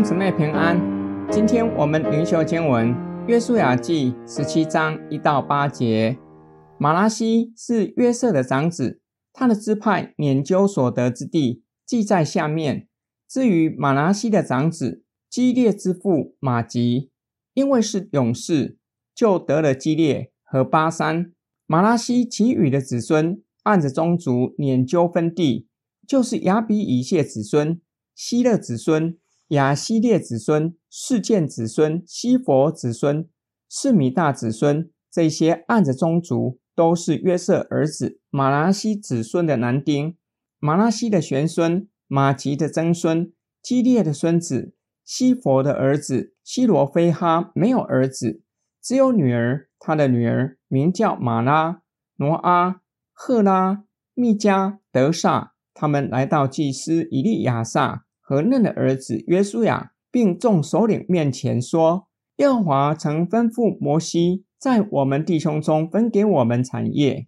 兄姊妹平安。今天我们灵修经文《约书亚记》十七章一到八节。马拉西是约瑟的长子，他的支派研究所得之地记在下面。至于马拉西的长子基列之父马吉，因为是勇士，就得了基列和巴珊。马拉西其余的子孙按着宗族拈阄分地，就是亚比以谢子孙、希勒子孙、亚西列子孙、示剑子孙、西弗子孙、示米大子孙，这些按着宗族都是约瑟儿子马拉西子孙的男丁。马拉西的玄孙。马吉的曾孙基列的孙子西弗的儿子西罗非哈没有儿子，只有女儿。他的女儿名叫玛拉、挪阿、赫拉、密加、德萨。他们来到祭司以利亚撒和嫩的儿子约书亚，并众首领面前说：“耶和华曾吩咐摩西，在我们弟兄中分给我们产业。”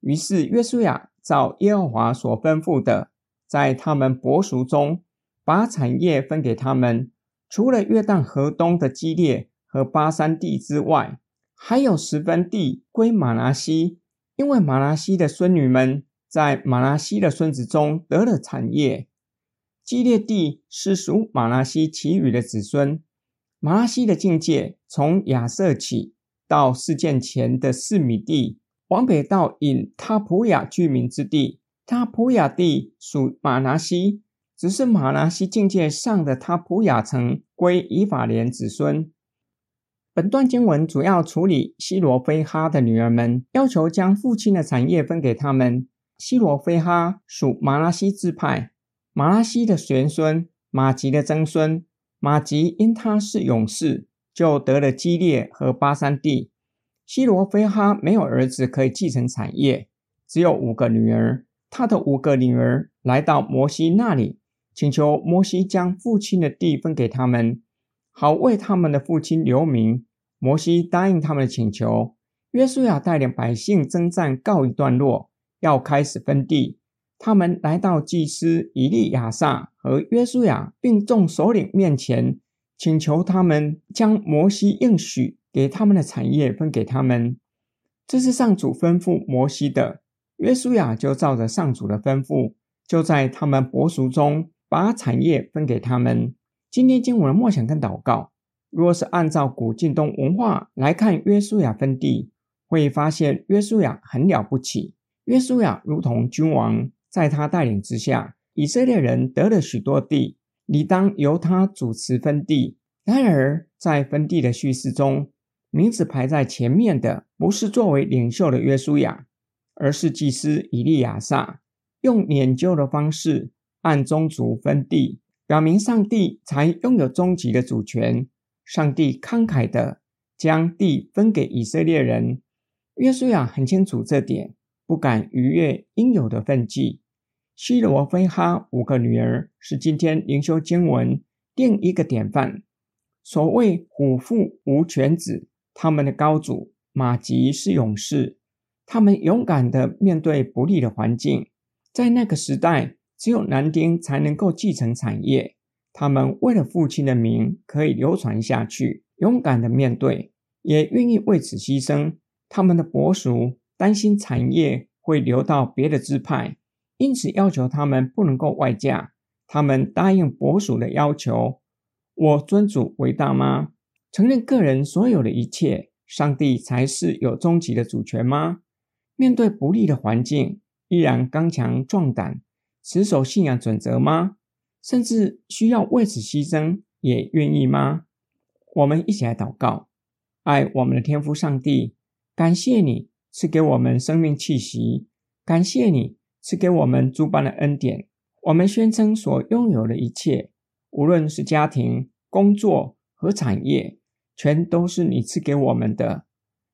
于是约书亚照耶和华所吩咐的。在他们伯叔中，把产业分给他们。除了约旦河东的基列和巴珊地之外，还有十分地归玛拿西，因为玛拿西的孙女们在玛拿西的孙子中得了产业。基列地是属马拉西其余的子孙。马拉西的境界从亚瑟起到事件前的四米地，往北到引他普雅居民之地。他普雅地属马拉西，只是马拉西境界上的他普雅城归以法莲子孙。本段经文主要处理西罗非哈的女儿们，要求将父亲的产业分给他们。西罗非哈属马拉西支派，马拉西的玄孙玛吉的曾孙玛吉因他是勇士，就得了基列和巴珊地。西罗非哈没有儿子可以继承产业，只有五个女儿。他的五个女儿来到摩西那里，请求摩西将父亲的地分给他们，好为他们的父亲留名。摩西答应他们的请求。约书亚带领百姓征战告一段落，要开始分地。他们来到祭司以利亚撒和约书亚并众首领面前，请求他们将摩西应许给他们的产业分给他们。这是上主吩咐摩西的。约书亚就照着上主的吩咐，就在他们伯属中把产业分给他们。今天经文的默想跟祷告，若是按照古近东文化来看约书亚分地，会发现约书亚很了不起。约书亚如同君王，在他带领之下，以色列人得了许多地，理当由他主持分地。然而，在分地的叙事中，名字排在前面的不是作为领袖的约书亚。而是祭司以利亚撒用拈阄的方式按宗族分地，表明上帝才拥有终极的主权。上帝慷慨地将地分给以色列人。约书亚很清楚这点，不敢逾越应有的分际。西罗非哈五个女儿是今天灵修经文另一个典范。所谓虎父无犬子，他们的高祖马吉是勇士。他们勇敢地面对不利的环境，在那个时代，只有男丁才能够继承产业。他们为了父亲的名可以流传下去，勇敢地面对，也愿意为此牺牲。他们的伯叔担心产业会流到别的支派，因此要求他们不能够外嫁。他们答应伯属的要求：“我尊主为大妈？承认个人所有的一切，上帝才是有终极的主权吗？”面对不利的环境，依然刚强壮胆，持守信仰准则吗？甚至需要为此牺牲，也愿意吗？我们一起来祷告，爱我们的天父上帝，感谢你赐给我们生命气息，感谢你赐给我们诸般的恩典。我们宣称所拥有的一切，无论是家庭、工作和产业，全都是你赐给我们的。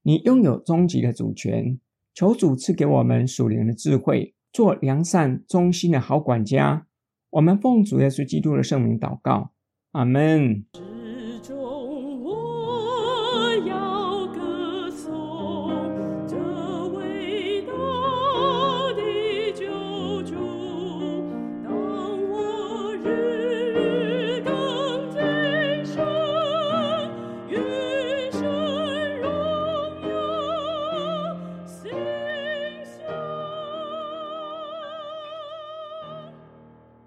你拥有终极的主权。求主赐给我们属灵的智慧，做良善忠心的好管家。我们奉主耶稣基督的圣名祷告，阿门。